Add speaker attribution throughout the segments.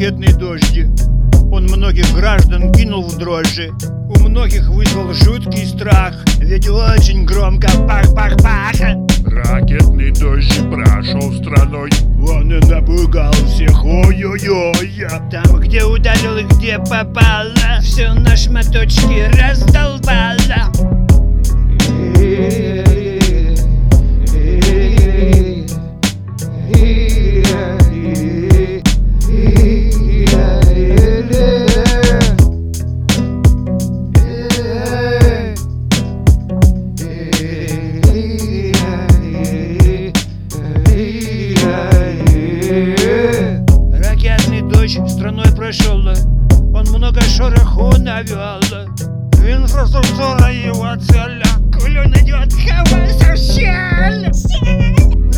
Speaker 1: ракетные дожди. Он многих граждан кинул в дрожжи. У многих вызвал жуткий страх. Ведь очень громко пах-пах-пах
Speaker 2: Ракетный дождь прошел страной.
Speaker 1: Он и напугал всех, ой-ой-ой. А там, где ударил и где попало Все на шматочки раздолбало. Страной прошел Он много шороху навел Инфраструктура его цель Кулю найдет кого щель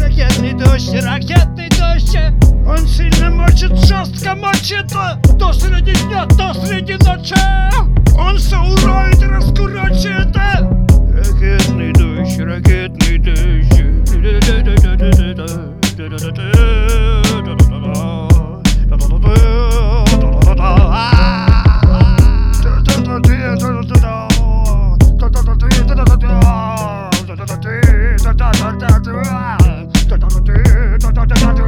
Speaker 1: Ракетный дождь, ракетный дождь. Он сильно мочит, жестко мочит. То среди дня, то среди ночи. Он все уроет, раскурочит. Ракетный дождь, ракетный дождь da da da